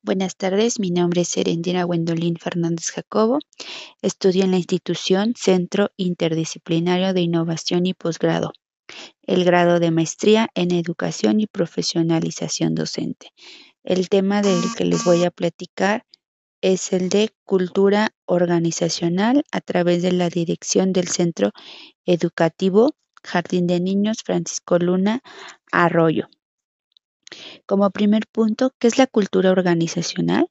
Buenas tardes, mi nombre es Serendina Gwendolyn Fernández Jacobo. Estudio en la institución Centro Interdisciplinario de Innovación y Posgrado, el grado de maestría en Educación y Profesionalización Docente. El tema del que les voy a platicar es el de cultura organizacional a través de la dirección del Centro Educativo Jardín de Niños Francisco Luna Arroyo. Como primer punto, ¿qué es la cultura organizacional?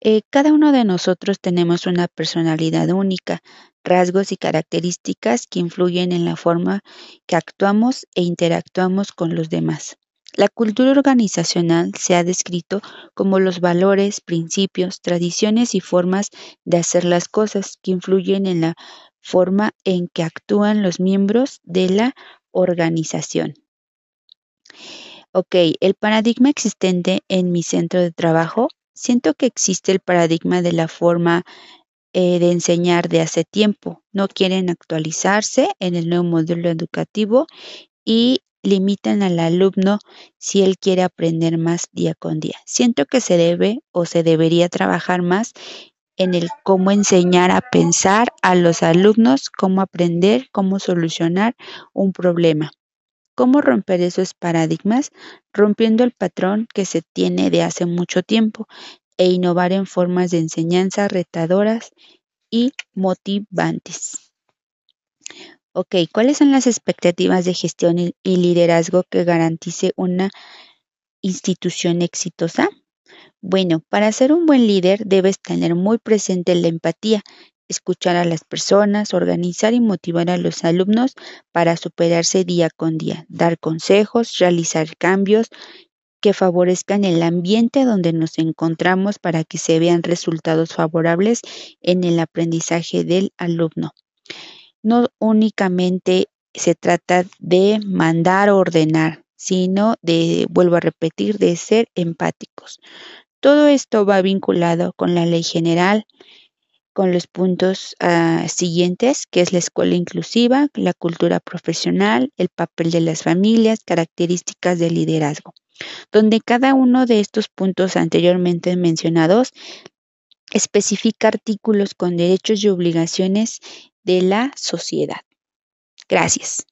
Eh, cada uno de nosotros tenemos una personalidad única, rasgos y características que influyen en la forma que actuamos e interactuamos con los demás. La cultura organizacional se ha descrito como los valores, principios, tradiciones y formas de hacer las cosas que influyen en la forma en que actúan los miembros de la organización. Ok, el paradigma existente en mi centro de trabajo, siento que existe el paradigma de la forma eh, de enseñar de hace tiempo. No quieren actualizarse en el nuevo modelo educativo y limitan al alumno si él quiere aprender más día con día. Siento que se debe o se debería trabajar más en el cómo enseñar a pensar a los alumnos, cómo aprender, cómo solucionar un problema. ¿Cómo romper esos paradigmas? Rompiendo el patrón que se tiene de hace mucho tiempo e innovar en formas de enseñanza retadoras y motivantes. Ok, ¿cuáles son las expectativas de gestión y liderazgo que garantice una institución exitosa? Bueno, para ser un buen líder debes tener muy presente la empatía, escuchar a las personas, organizar y motivar a los alumnos para superarse día con día, dar consejos, realizar cambios que favorezcan el ambiente donde nos encontramos para que se vean resultados favorables en el aprendizaje del alumno. No únicamente se trata de mandar o ordenar, sino de, vuelvo a repetir, de ser empáticos. Todo esto va vinculado con la ley general, con los puntos ah, siguientes, que es la escuela inclusiva, la cultura profesional, el papel de las familias, características del liderazgo, donde cada uno de estos puntos anteriormente mencionados especifica artículos con derechos y obligaciones de la sociedad. Gracias.